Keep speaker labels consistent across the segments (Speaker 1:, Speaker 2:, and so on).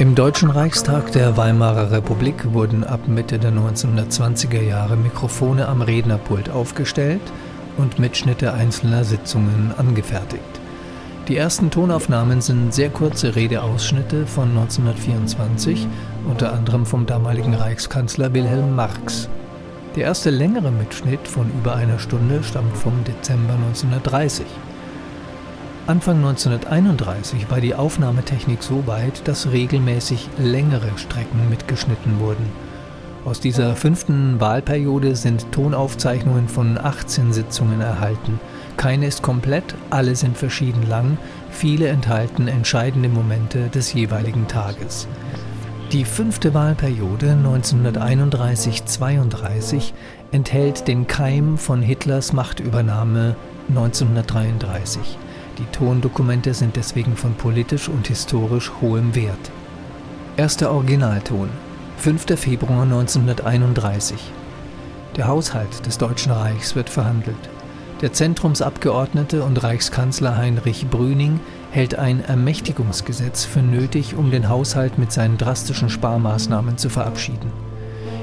Speaker 1: Im Deutschen Reichstag der Weimarer Republik wurden ab Mitte der 1920er Jahre Mikrofone am Rednerpult aufgestellt und Mitschnitte einzelner Sitzungen angefertigt. Die ersten Tonaufnahmen sind sehr kurze Redeausschnitte von 1924, unter anderem vom damaligen Reichskanzler Wilhelm Marx. Der erste längere Mitschnitt von über einer Stunde stammt vom Dezember 1930. Anfang 1931 war die Aufnahmetechnik so weit, dass regelmäßig längere Strecken mitgeschnitten wurden. Aus dieser fünften Wahlperiode sind Tonaufzeichnungen von 18 Sitzungen erhalten. Keine ist komplett, alle sind verschieden lang, viele enthalten entscheidende Momente des jeweiligen Tages. Die fünfte Wahlperiode 1931-32 enthält den Keim von Hitlers Machtübernahme 1933. Die Tondokumente sind deswegen von politisch und historisch hohem Wert. Erster Originalton 5. Februar 1931 Der Haushalt des Deutschen Reichs wird verhandelt. Der Zentrumsabgeordnete und Reichskanzler Heinrich Brüning hält ein Ermächtigungsgesetz für nötig, um den Haushalt mit seinen drastischen Sparmaßnahmen zu verabschieden.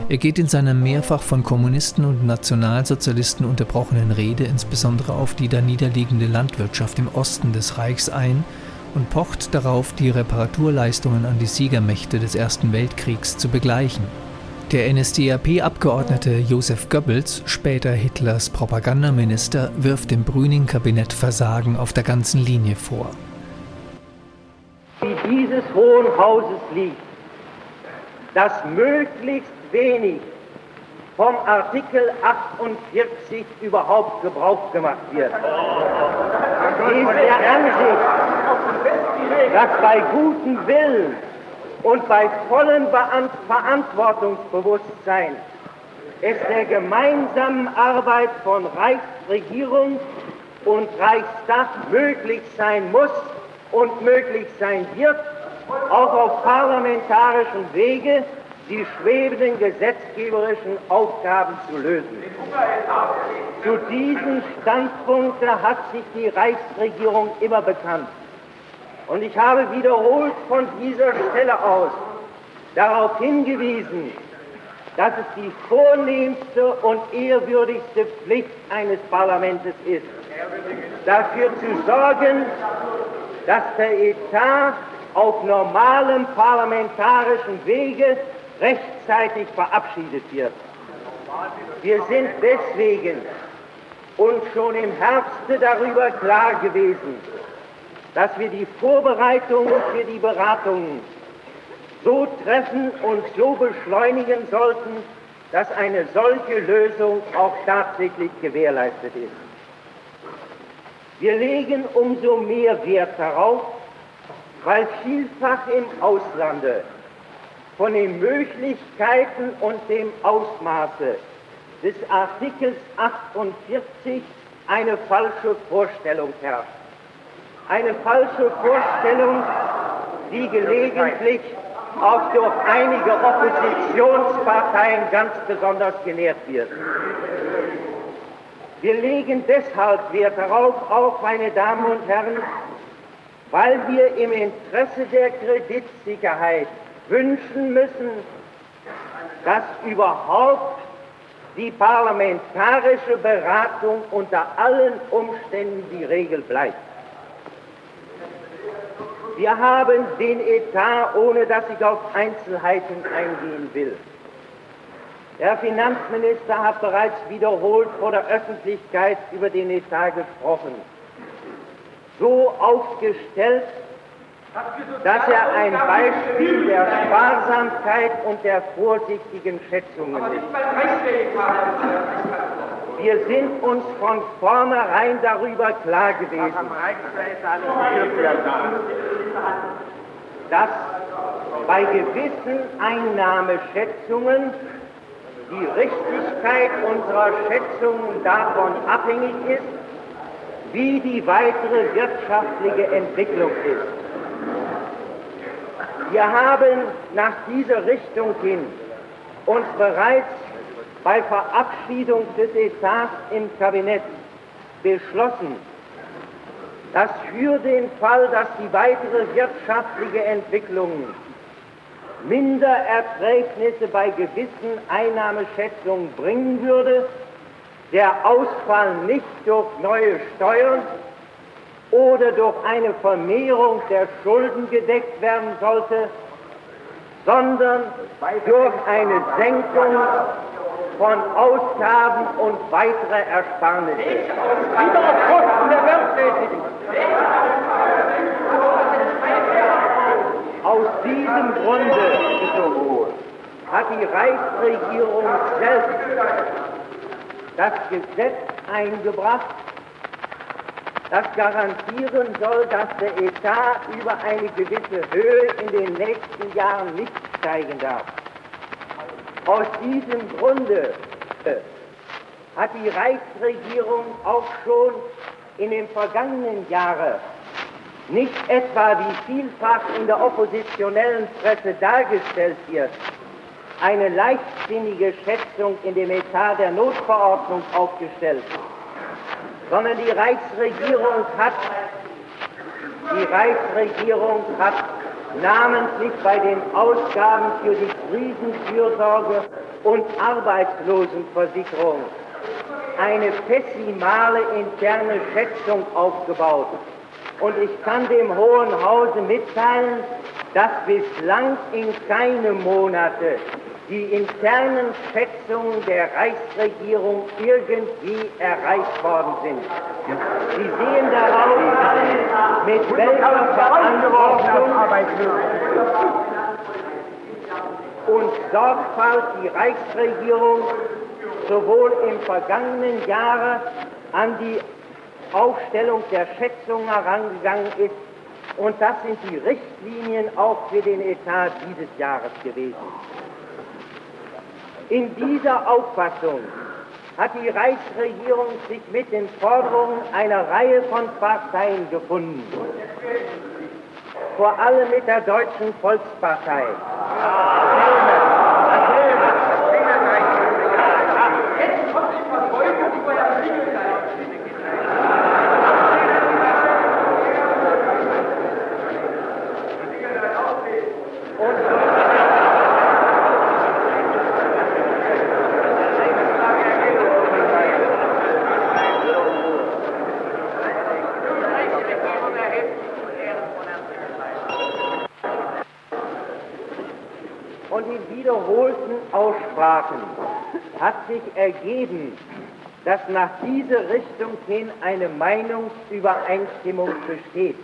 Speaker 1: Er geht in seiner mehrfach von Kommunisten und Nationalsozialisten unterbrochenen Rede insbesondere auf die da niederliegende Landwirtschaft im Osten des Reichs ein und pocht darauf, die Reparaturleistungen an die Siegermächte des Ersten Weltkriegs zu begleichen. Der NSDAP-Abgeordnete Josef Goebbels, später Hitlers Propagandaminister, wirft dem Brüning-Kabinett Versagen auf der ganzen Linie vor.
Speaker 2: Wie dieses Hohen Hauses liegt, dass möglichst wenig vom Artikel 48 überhaupt Gebrauch gemacht wird. Ist der Ansicht, dass bei gutem Willen und bei vollem Verantwortungsbewusstsein es der gemeinsamen Arbeit von Reichsregierung und Reichstag möglich sein muss und möglich sein wird, auch auf parlamentarischem Wege die schwebenden gesetzgeberischen Aufgaben zu lösen. Zu diesem Standpunkt hat sich die Reichsregierung immer bekannt. Und ich habe wiederholt von dieser Stelle aus darauf hingewiesen, dass es die vornehmste und ehrwürdigste Pflicht eines Parlaments ist, dafür zu sorgen, dass der Etat auf normalem parlamentarischen Wege rechtzeitig verabschiedet wird. Wir sind deswegen uns schon im Herbste darüber klar gewesen, dass wir die Vorbereitungen für die Beratungen so treffen und so beschleunigen sollten, dass eine solche Lösung auch tatsächlich gewährleistet ist. Wir legen umso mehr Wert darauf, weil vielfach im Auslande von den Möglichkeiten und dem Ausmaße des Artikels 48 eine falsche Vorstellung herrscht. Eine falsche Vorstellung, die gelegentlich auch durch einige Oppositionsparteien ganz besonders genährt wird. Wir legen deshalb Wert darauf, auch meine Damen und Herren, weil wir im Interesse der Kreditsicherheit wünschen müssen, dass überhaupt die parlamentarische Beratung unter allen Umständen die Regel bleibt. Wir haben den Etat, ohne dass ich auf Einzelheiten eingehen will. Der Finanzminister hat bereits wiederholt vor der Öffentlichkeit über den Etat gesprochen. So aufgestellt, dass er ein Beispiel der Sparsamkeit und der vorsichtigen Schätzungen ist. Wir sind uns von vornherein darüber klar gewesen, dass bei gewissen Einnahmeschätzungen die Richtigkeit unserer Schätzungen davon abhängig ist, wie die weitere wirtschaftliche Entwicklung ist. Wir haben nach dieser Richtung hin uns bereits bei Verabschiedung des Etats im Kabinett beschlossen, dass für den Fall, dass die weitere wirtschaftliche Entwicklung Mindererträgnisse bei gewissen Einnahmeschätzungen bringen würde, der Ausfall nicht durch neue Steuern oder durch eine Vermehrung der Schulden gedeckt werden sollte, sondern durch eine Senkung von Ausgaben und weitere Ersparnisse. Wieder auf Kosten der Werktätigen. Aus diesem Grunde hat die Reichsregierung selbst das Gesetz eingebracht, das garantieren soll, dass der Etat über eine gewisse Höhe in den nächsten Jahren nicht steigen darf. Aus diesem Grunde äh, hat die Reichsregierung auch schon in den vergangenen Jahren nicht etwa wie vielfach in der oppositionellen Presse dargestellt wird, eine leichtsinnige Schätzung in dem Etat der Notverordnung aufgestellt, sondern die Reichsregierung hat, die Reichsregierung hat namentlich bei den Ausgaben für die Krisenfürsorge und Arbeitslosenversicherung eine pessimale interne Schätzung aufgebaut. Und ich kann dem Hohen Hause mitteilen, dass bislang in keinem Monate die internen Schätzungen der Reichsregierung irgendwie erreicht worden sind. Sie sehen darauf, mit welcher Verantwortung und Sorgfalt die Reichsregierung sowohl im vergangenen Jahre an die Aufstellung der Schätzungen herangegangen ist, und das sind die Richtlinien auch für den Etat dieses Jahres gewesen. In dieser Auffassung hat die Reichsregierung sich mit den Forderungen einer Reihe von Parteien gefunden, vor allem mit der Deutschen Volkspartei. Aussprachen hat sich ergeben, dass nach dieser Richtung hin eine Meinungsübereinstimmung besteht.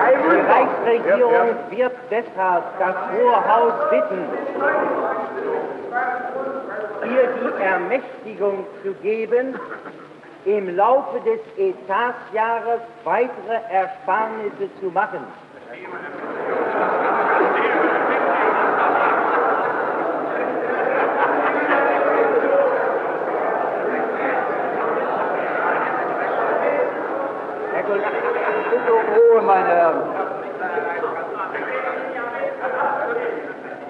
Speaker 2: Die Reichsregierung wird deshalb das Hohe Haus bitten, ihr die Ermächtigung zu geben, im Laufe des Etatsjahres weitere Ersparnisse zu machen. Ruhe, meine Herren.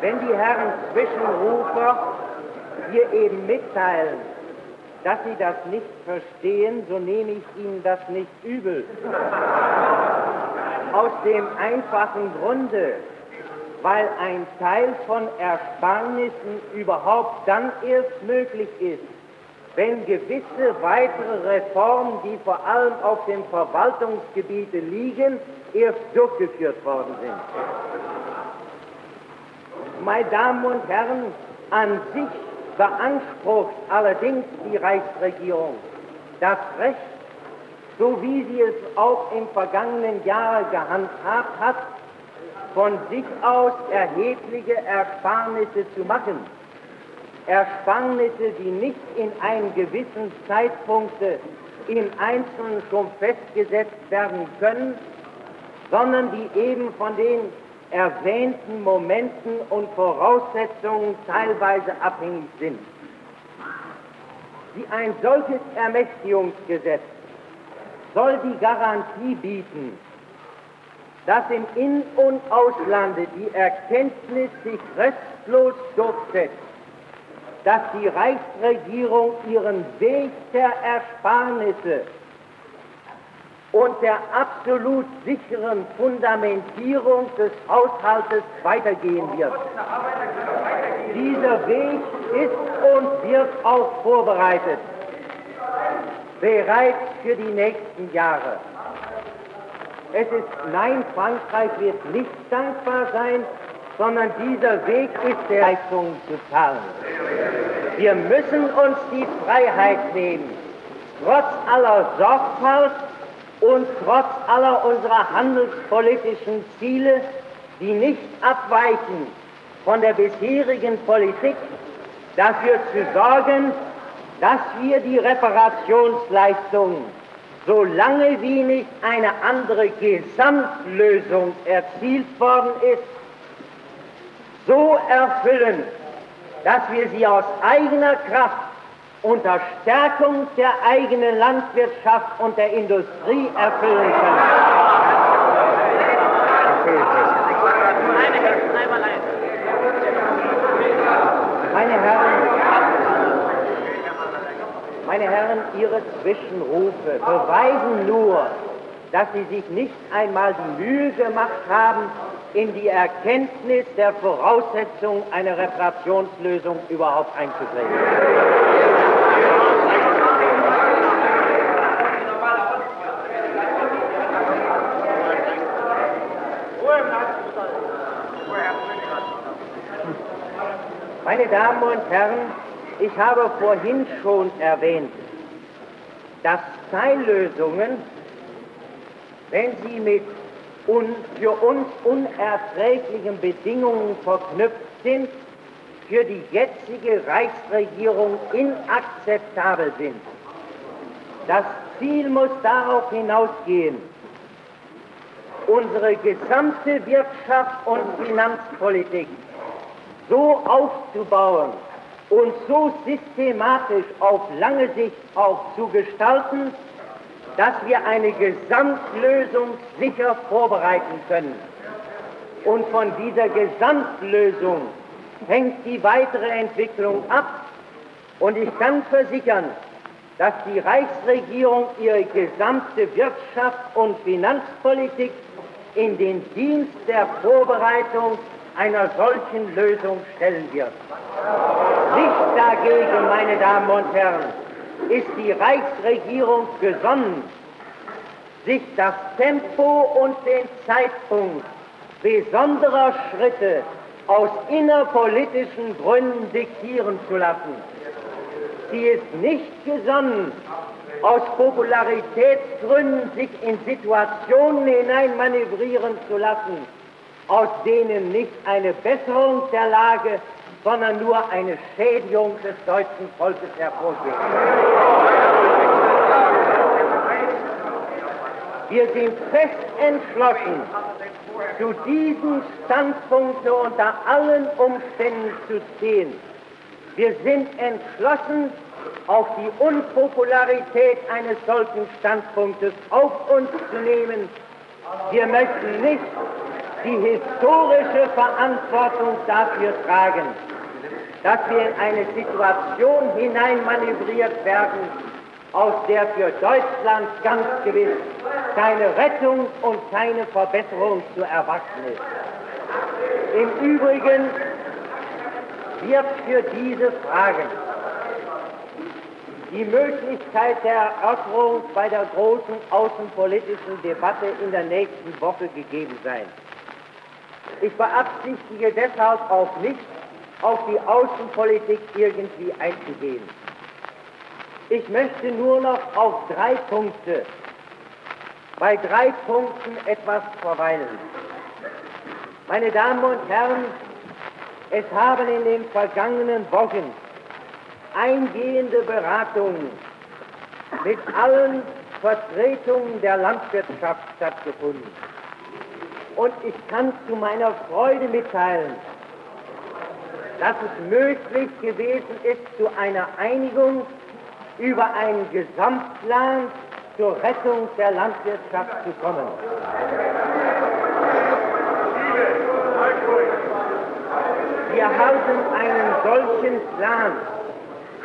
Speaker 2: Wenn die Herren Zwischenrufer hier eben mitteilen, dass sie das nicht verstehen, so nehme ich ihnen das nicht übel. Aus dem einfachen Grunde, weil ein Teil von Ersparnissen überhaupt dann erst möglich ist, wenn gewisse weitere Reformen, die vor allem auf dem Verwaltungsgebiet liegen, erst durchgeführt worden sind. Meine Damen und Herren, an sich beansprucht allerdings die Reichsregierung das Recht, so wie sie es auch im vergangenen Jahre gehandhabt hat, von sich aus erhebliche Ersparnisse zu machen. Ersparnisse, die nicht in einem gewissen Zeitpunkt im Einzelnen schon festgesetzt werden können, sondern die eben von den erwähnten Momenten und Voraussetzungen teilweise abhängig sind. Wie ein solches Ermächtigungsgesetz soll die Garantie bieten, dass im In- und Auslande die Erkenntnis sich restlos durchsetzt, dass die Reichsregierung ihren Weg der Ersparnisse und der absolut sicheren Fundamentierung des Haushaltes weitergehen wird. Dieser Weg ist und wird auch vorbereitet, bereits für die nächsten Jahre. Es ist, nein, Frankreich wird nicht dankbar sein, sondern dieser Weg ist der Leistung zu zahlen. Wir müssen uns die Freiheit nehmen, trotz aller Sorgfalt und trotz aller unserer handelspolitischen Ziele, die nicht abweichen von der bisherigen Politik, dafür zu sorgen, dass wir die Reparationsleistungen solange wie nicht eine andere Gesamtlösung erzielt worden ist, so erfüllen, dass wir sie aus eigener Kraft unter Stärkung der eigenen Landwirtschaft und der Industrie erfüllen können. Meine Herren, meine Herren, Ihre Zwischenrufe beweisen nur, dass Sie sich nicht einmal die Mühe gemacht haben, in die Erkenntnis der Voraussetzung einer Reparationslösung überhaupt einzutreten. Meine Damen und Herren, ich habe vorhin schon erwähnt, dass Teillösungen, wenn sie mit un für uns unerträglichen Bedingungen verknüpft sind, für die jetzige Reichsregierung inakzeptabel sind. Das Ziel muss darauf hinausgehen, unsere gesamte Wirtschaft und Finanzpolitik so aufzubauen, und so systematisch auf lange Sicht auch zu gestalten, dass wir eine Gesamtlösung sicher vorbereiten können. Und von dieser Gesamtlösung hängt die weitere Entwicklung ab. Und ich kann versichern, dass die Reichsregierung ihre gesamte Wirtschafts- und Finanzpolitik in den Dienst der Vorbereitung einer solchen Lösung stellen wird. Nicht dagegen, meine Damen und Herren, ist die Reichsregierung gesonnen, sich das Tempo und den Zeitpunkt besonderer Schritte aus innerpolitischen Gründen diktieren zu lassen. Sie ist nicht gesonnen, aus Popularitätsgründen sich in Situationen hineinmanövrieren zu lassen, aus denen nicht eine Besserung der Lage, sondern nur eine Schädigung des deutschen Volkes hervorgeht. Wir sind fest entschlossen, zu diesem Standpunkt unter allen Umständen zu stehen. Wir sind entschlossen, auf die Unpopularität eines solchen Standpunktes auf uns zu nehmen. Wir möchten nicht die historische Verantwortung dafür tragen, dass wir in eine Situation hineinmanövriert werden, aus der für Deutschland ganz gewiss keine Rettung und keine Verbesserung zu erwarten ist. Im Übrigen wird für diese Fragen die Möglichkeit der Erörterung bei der großen außenpolitischen Debatte in der nächsten Woche gegeben sein. Ich beabsichtige deshalb auch nicht, auf die Außenpolitik irgendwie einzugehen. Ich möchte nur noch auf drei Punkte, bei drei Punkten etwas verweilen. Meine Damen und Herren, es haben in den vergangenen Wochen eingehende Beratungen mit allen Vertretungen der Landwirtschaft stattgefunden. Und ich kann zu meiner Freude mitteilen, dass es möglich gewesen ist, zu einer Einigung über einen Gesamtplan zur Rettung der Landwirtschaft zu kommen. Wir haben einen solchen Plan,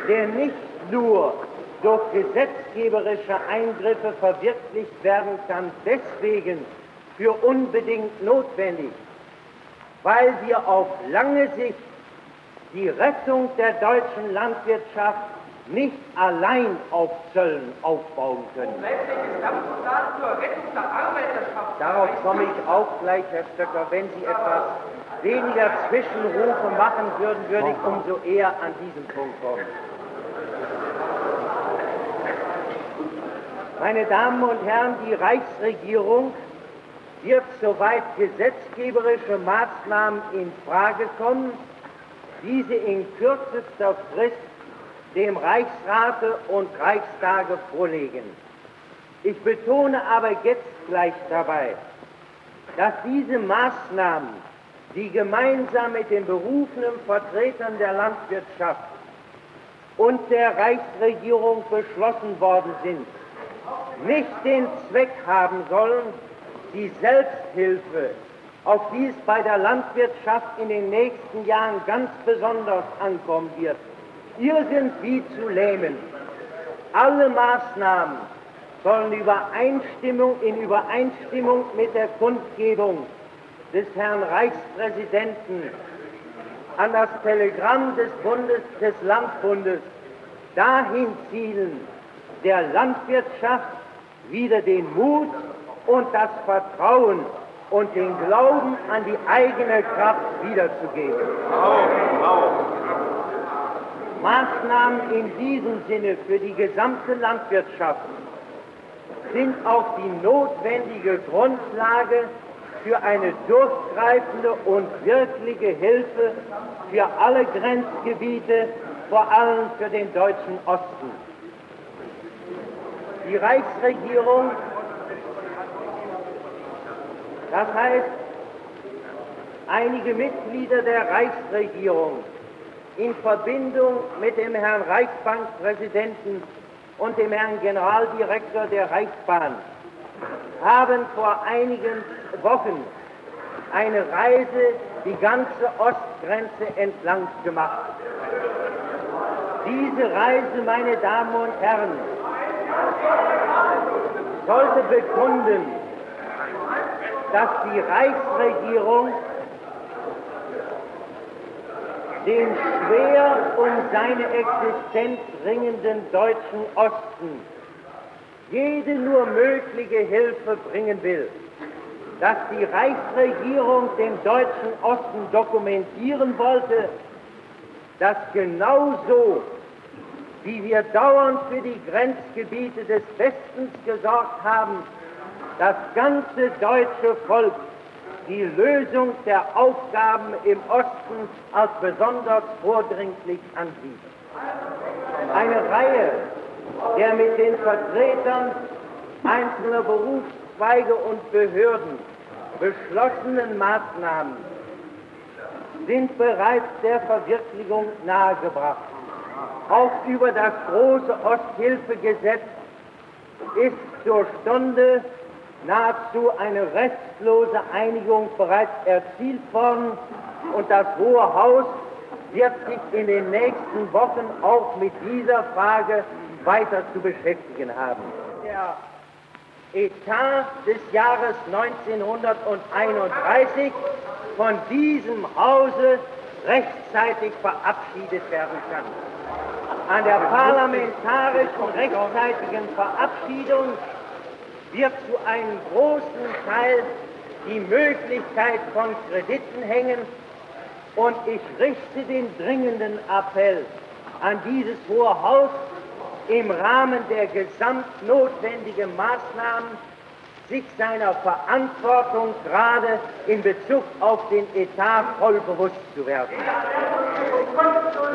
Speaker 2: der nicht nur durch gesetzgeberische Eingriffe verwirklicht werden kann, deswegen für unbedingt notwendig, weil wir auf lange Sicht die Rettung der deutschen Landwirtschaft nicht allein auf Zöllen aufbauen können. Darauf komme ich auch gleich, Herr Stöcker. Wenn Sie etwas weniger Zwischenrufe machen würden, würde ich umso eher an diesen Punkt kommen. Meine Damen und Herren, die Reichsregierung wird, soweit gesetzgeberische Maßnahmen in Frage kommen, diese in kürzester Frist dem Reichsrate und Reichstage vorlegen. Ich betone aber jetzt gleich dabei, dass diese Maßnahmen, die gemeinsam mit den berufenen Vertretern der Landwirtschaft und der Reichsregierung beschlossen worden sind, nicht den Zweck haben sollen, die Selbsthilfe, auf die es bei der Landwirtschaft in den nächsten Jahren ganz besonders ankommen wird, irgendwie zu lähmen. Alle Maßnahmen sollen Übereinstimmung, in Übereinstimmung mit der Kundgebung des Herrn Reichspräsidenten an das Telegramm des Bundes, des Landbundes dahin zielen, der Landwirtschaft wieder den Mut und das Vertrauen und den Glauben an die eigene Kraft wiederzugeben. Maßnahmen in diesem Sinne für die gesamte Landwirtschaft sind auch die notwendige Grundlage für eine durchgreifende und wirkliche Hilfe für alle Grenzgebiete, vor allem für den deutschen Osten. Die Reichsregierung, das heißt einige Mitglieder der Reichsregierung in Verbindung mit dem Herrn Reichsbankpräsidenten und dem Herrn Generaldirektor der Reichsbahn haben vor einigen Wochen eine Reise die ganze Ostgrenze entlang gemacht. Diese Reise, meine Damen und Herren, sollte bekunden, dass die Reichsregierung den schwer um seine Existenz ringenden deutschen Osten jede nur mögliche Hilfe bringen will, dass die Reichsregierung dem deutschen Osten dokumentieren wollte, dass genauso wie wir dauernd für die Grenzgebiete des Westens gesorgt haben, das ganze deutsche Volk die Lösung der Aufgaben im Osten als besonders vordringlich ansieht. Eine Reihe der mit den Vertretern einzelner Berufszweige und Behörden beschlossenen Maßnahmen sind bereits der Verwirklichung nahegebracht. Auch über das große Osthilfegesetz ist zur Stunde nahezu eine restlose Einigung bereits erzielt worden und das Hohe Haus wird sich in den nächsten Wochen auch mit dieser Frage weiter zu beschäftigen haben. Der Etat des Jahres 1931 von diesem Hause rechtzeitig verabschiedet werden kann. An der parlamentarischen rechtzeitigen Verabschiedung wird zu einem großen Teil die Möglichkeit von Krediten hängen und ich richte den dringenden Appell an dieses Hohe Haus, im Rahmen der gesamtnotwendigen Maßnahmen sich seiner Verantwortung gerade in Bezug auf den Etat voll bewusst zu werden.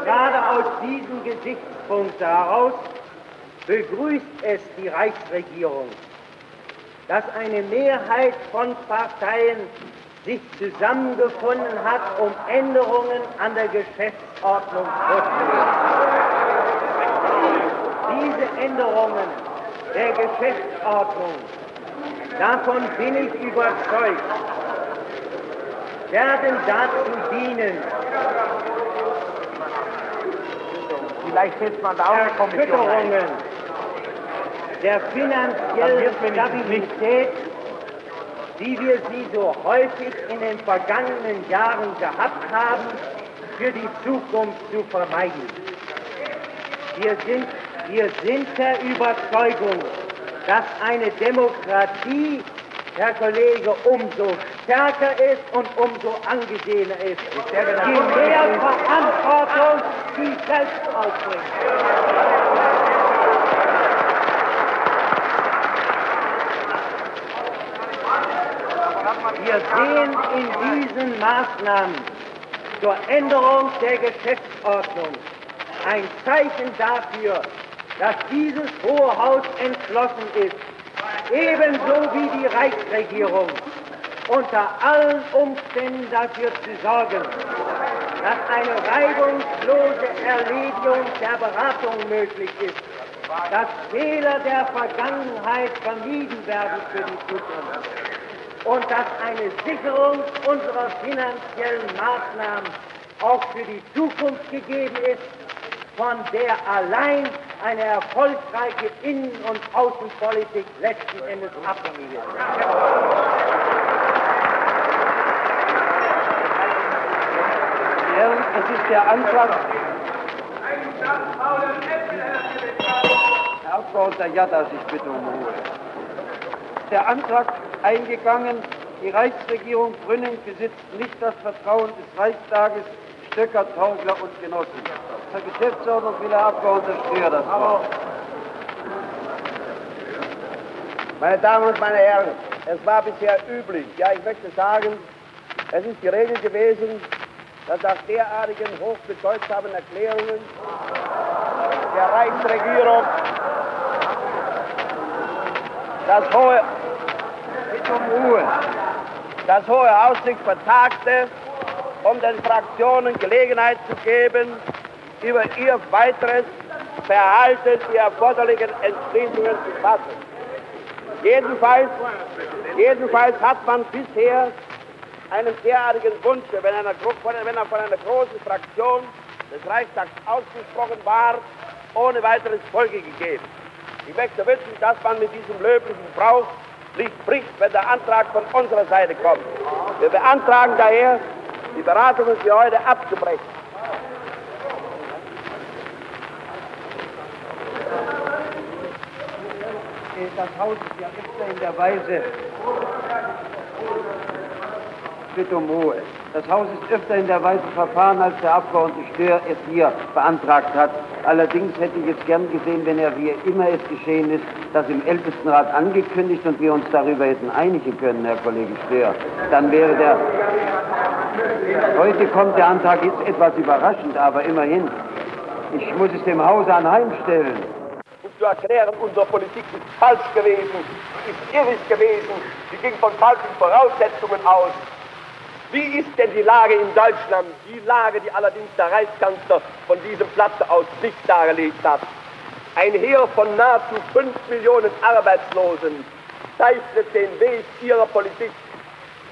Speaker 2: Gerade aus diesem Gesichtspunkt heraus begrüßt es die Reichsregierung, dass eine Mehrheit von Parteien sich zusammengefunden hat, um Änderungen an der Geschäftsordnung vorzunehmen diese Änderungen der Geschäftsordnung, davon bin ich überzeugt, werden dazu dienen,
Speaker 3: Vielleicht setzt man da auch
Speaker 2: Erschütterungen der finanziellen Stabilität, wie wir sie so häufig in den vergangenen Jahren gehabt haben, für die Zukunft zu vermeiden. Wir sind, wir sind der Überzeugung, dass eine Demokratie, Herr Kollege, umso stärker ist und umso angesehener ist, je mehr Verantwortung sie selbst aufbringt. Wir sehen in diesen Maßnahmen zur Änderung der Geschäftsordnung ein Zeichen dafür, dass dieses Hohe Haus entschlossen ist, ebenso wie die Reichsregierung, unter allen Umständen dafür zu sorgen, dass eine reibungslose Erledigung der Beratung möglich ist, dass Fehler der Vergangenheit vermieden werden für die Zukunft und dass eine Sicherung unserer finanziellen Maßnahmen auch für die Zukunft gegeben ist, von der allein eine erfolgreiche Innen- und Außenpolitik letzten Endes abhängig ist.
Speaker 3: Es ist der Antrag. Herr Abgeordneter Jadas, ich bitte um Ruhe. Der Antrag eingegangen, die Reichsregierung Grünen besitzt nicht das Vertrauen des Reichstages, Stöcker, Taugler und Genossen. Zur Geschäftsordnung will Herr Abgeordneter Stier das Wort.
Speaker 4: Meine Damen und meine Herren, es war bisher üblich, ja ich möchte sagen, es ist die Regel gewesen, dass nach derartigen hochbedeutsamen Erklärungen der Reichsregierung das hohe, um Ruhe, das Hohe Haus sich vertagte, um den Fraktionen Gelegenheit zu geben, über ihr weiteres Verhalten die erforderlichen Entschließungen zu fassen. Jedenfalls, jedenfalls hat man bisher einem derartigen Wunsch, wenn, er von einer großen Fraktion des Reichstags ausgesprochen war, ohne weiteres Folge gegeben. Ich möchte wünschen, dass man mit diesem löblichen Brauch nicht bricht, wenn der Antrag von unserer Seite kommt. Wir beantragen daher, die Beratungen für heute abzubrechen.
Speaker 3: Das Haus ist ja öfter in der Weise. Bitte um Ruhe. Das Haus ist öfter in der Weise verfahren, als der Abgeordnete Stör es hier beantragt hat. Allerdings hätte ich jetzt gern gesehen, wenn er, wie immer es geschehen ist, das im Ältestenrat angekündigt und wir uns darüber hätten einigen können, Herr Kollege Stör. Dann wäre der. Heute kommt der Antrag jetzt etwas überraschend, aber immerhin. Ich muss es dem Hause anheimstellen.
Speaker 4: Um zu erklären, unsere Politik ist falsch gewesen, ist irrig gewesen, sie ging von falschen Voraussetzungen aus. Wie ist denn die Lage in Deutschland? Die Lage, die allerdings der Reichskanzler von diesem Platz aus nicht dargelegt hat. Ein Heer von nahezu fünf Millionen Arbeitslosen zeichnet den Weg ihrer Politik.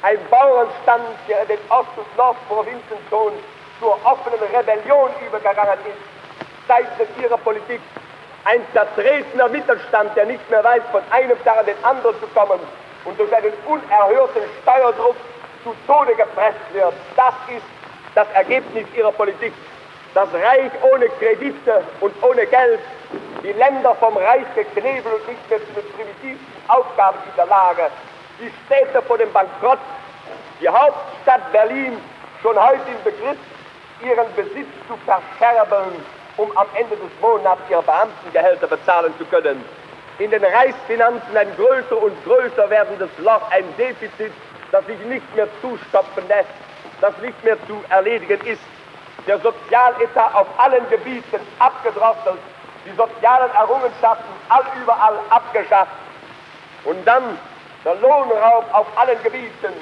Speaker 4: Ein Bauernstand, der in den Ost- und Nordprovinzen schon zur offenen Rebellion übergegangen ist, zeichnet ihre Politik. Ein zertretener Mittelstand, der nicht mehr weiß, von einem Tag an den anderen zu kommen und durch einen unerhörten Steuerdruck zu Tode gepresst wird. Das ist das Ergebnis ihrer Politik. Das Reich ohne Kredite und ohne Geld, die Länder vom Reich geknebelt und nicht mehr zu den primitivsten Aufgaben in der Lage, die Städte vor dem Bankrott, die Hauptstadt Berlin schon heute im Begriff, ihren Besitz zu verscherbeln, um am Ende des Monats ihre Beamtengehälter bezahlen zu können. In den Reichsfinanzen ein größer und größer werdendes Loch, ein Defizit, das sich nicht mehr zustopfen lässt, das nicht mehr zu erledigen ist. Der Sozialetat auf allen Gebieten abgedrosselt, die sozialen Errungenschaften allüberall abgeschafft. Und dann der Lohnraub auf allen Gebieten,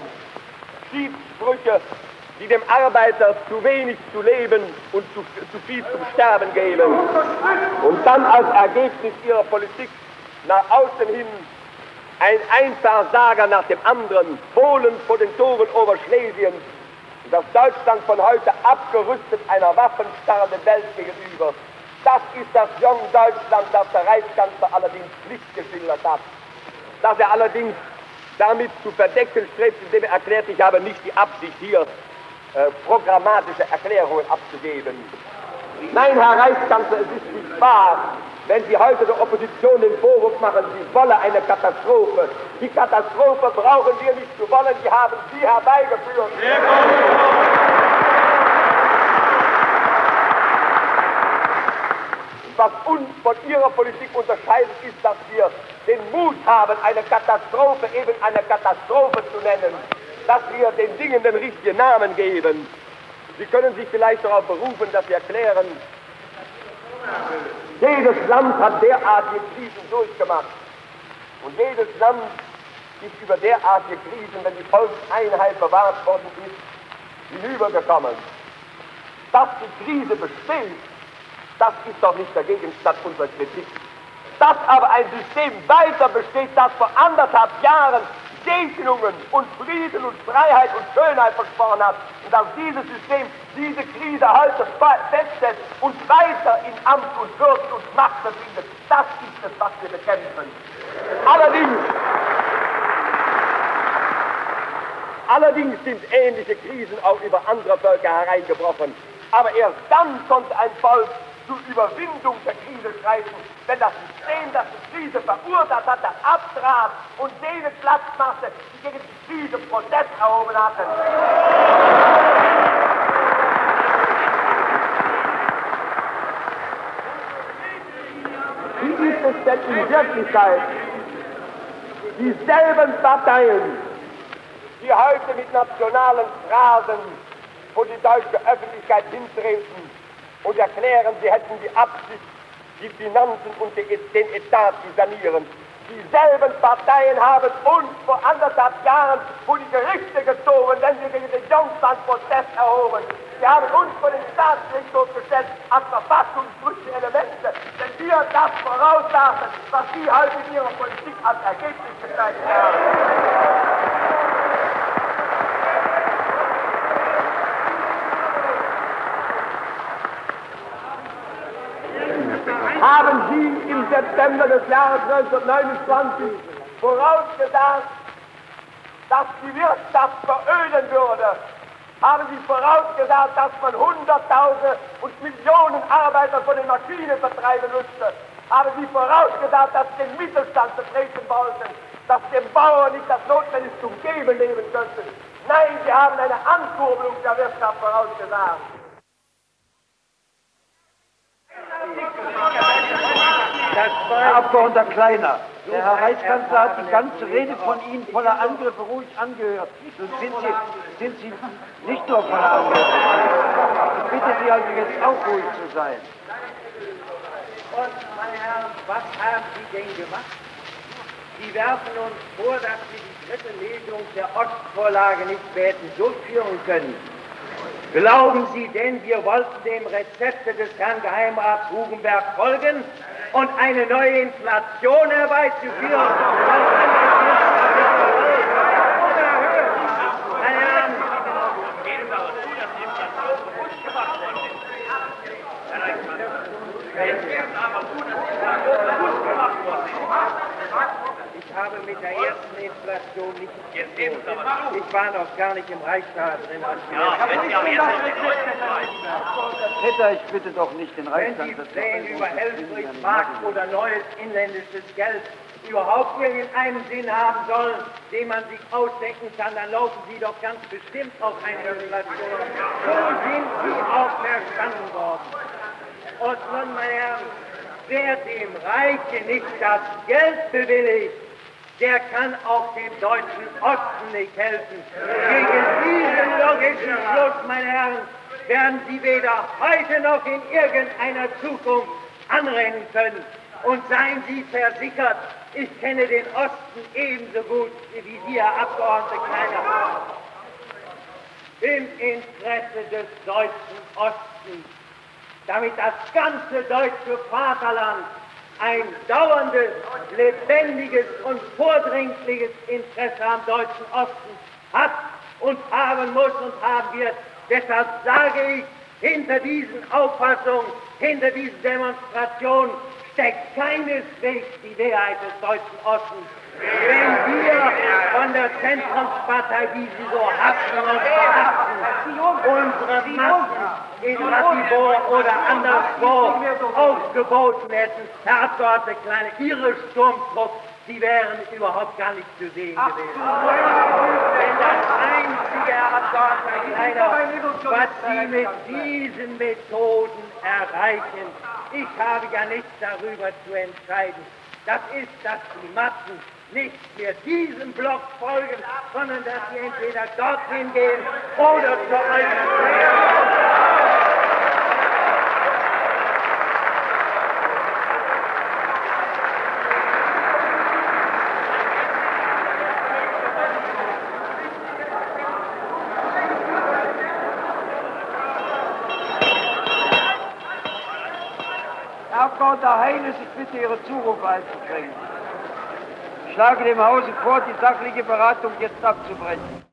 Speaker 4: Schiebsprüche, die dem Arbeiter zu wenig zu leben und zu, zu viel zum Sterben geben. Und dann als Ergebnis ihrer Politik nach außen hin ein Einversager nach dem anderen, Polen vor den Toren Oberschlesiens, das Deutschland von heute abgerüstet einer waffenstarrenden Welt gegenüber. Das ist das Jung Deutschland, das der Reichskanzler allerdings nicht geschildert hat. Dass er allerdings damit zu verdecken strebt, indem er erklärt, ich habe nicht die Absicht, hier äh, programmatische Erklärungen abzugeben. Nein, Herr Reichskanzler, es ist nicht wahr, wenn Sie heute der Opposition den Vorwurf machen, sie wolle eine Katastrophe. Die Katastrophe brauchen wir nicht zu wollen, die haben Sie herbeigeführt. Was uns von Ihrer Politik unterscheidet, ist, dass wir den Mut haben, eine Katastrophe eben eine Katastrophe zu nennen, dass wir den Dingen den richtigen Namen geben. Sie können sich vielleicht darauf berufen, dass Sie erklären, jedes Land hat derartige Krisen durchgemacht. Und jedes Land ist über derartige Krisen, wenn die Volkseinheit bewahrt worden ist, hinübergekommen. Dass die Krise besteht, das ist doch nicht der Gegenstand unserer Kritik. Dass aber ein System weiter besteht, das vor anderthalb Jahren Segnungen und Frieden und Freiheit und Schönheit versprochen hat. Und dass dieses System diese Krise heute festsetzt und weiter in Amt und Würde und Macht befindet. Das ist es, was wir bekämpfen. Allerdings, allerdings sind ähnliche Krisen auch über andere Völker hereingebrochen. Aber erst dann konnte ein Volk zur Überwindung der Krise schreiten, wenn das System, das die Krise verursacht hatte, abtrat und jene Platz machte, die gegen die Krise Protest erhoben hatten. Wie ist es denn in Wirklichkeit? Dieselben Parteien, die heute mit nationalen Phrasen vor die deutsche Öffentlichkeit hintreten und erklären, sie hätten die Absicht, die Finanzen und den Etat zu sanieren. Dieselben Parteien haben uns vor anderthalb Jahren vor die Gerichte gezogen, wenn wir gegen den Jungstand Protest erhoben. Sie haben uns vor den Staatsgerichtshof gestellt als verfassungsbrüchige Elemente, denn wir das voraussagen, was Sie heute in Ihrer Politik als Ergebnis gezeigt haben. haben Sie im September des Jahres 1929 vorausgesagt, dass die Wirtschaft veröden würde. Haben Sie vorausgesagt, dass man Hunderttausende und Millionen Arbeiter von den Maschinen vertreiben müsste. Haben Sie vorausgesagt, dass Sie den Mittelstand vertreten wollten, dass dem Bauern nicht das Notwendige zum Geben leben könnten. Nein, Sie haben eine Ankurbelung der Wirtschaft vorausgesagt.
Speaker 3: Herr Abgeordneter Kleiner, der Herr Reichskanzler hat die ganze Rede von Ihnen voller Angriffe ruhig angehört. Nun sind Sie, sind Sie nicht nur voller Angriffe. Ich bitte Sie also jetzt auch ruhig zu sein.
Speaker 2: Und, meine Herren, was haben Sie denn gemacht? Sie werfen uns vor, dass wir die dritte Lesung der Ostvorlage nicht mehr hätten durchführen können. Glauben Sie denn, wir wollten dem Rezepte des Herrn Geheimrats Hugenberg folgen und eine neue Inflation herbeizuführen? Meine Herren, ich habe mit der Inflation nichts zu tun. Ich war noch gar nicht im Reichstag drin. als wir-
Speaker 3: Peter, ich bitte doch nicht den
Speaker 2: Wenn die
Speaker 3: Reichskanzler.
Speaker 2: Pläne über Helfrichsmarkt oder neues inländisches Geld überhaupt irgendeinen Sinn haben sollen, den man sich ausdenken kann, dann laufen sie doch ganz bestimmt auf eine Inflation. So sind sie auch verstanden worden. Und nun, meine Herren, wer dem Reiche nicht das Geld bewilligt, der kann auch dem deutschen Osten nicht helfen. Gegen diesen logischen Schluss, meine Herren, werden Sie weder heute noch in irgendeiner Zukunft anrennen können. Und seien Sie versichert, ich kenne den Osten ebenso gut wie Sie, Herr Abgeordneter Kleiner. Im Interesse des deutschen Ostens, damit das ganze deutsche Vaterland ein dauerndes, lebendiges und vordringliches Interesse am deutschen Osten hat und haben muss und haben wird. Deshalb sage ich, Hinter diesen Auffassungen, hinter diesen Demonstrationen steckt keineswegs die Mehrheit des deutschen Ostens. Wenn wir von der Zentrumspartei, die sie so hassen und verachten, unsere Massen in Ratibor oder anderswo aufgeboten hätten, Herr Abgeordneter Kleine, Ihre Sturmtrupp, die wären überhaupt gar nicht zu sehen gewesen. Denn das einzige, Herr Abgeordneter Kleiner, was Sie mit diesen Methoden erreichen, ich habe ja nichts darüber zu entscheiden. Das ist, dass die Massen nicht mehr diesem Block folgen, sondern dass sie entweder dorthin gehen oder zur Alternative.
Speaker 3: Abgeordneter Heines, ich bitte Ihre Zurufe einzubringen. Ich schlage dem Hause vor, die sachliche Beratung jetzt abzubrechen.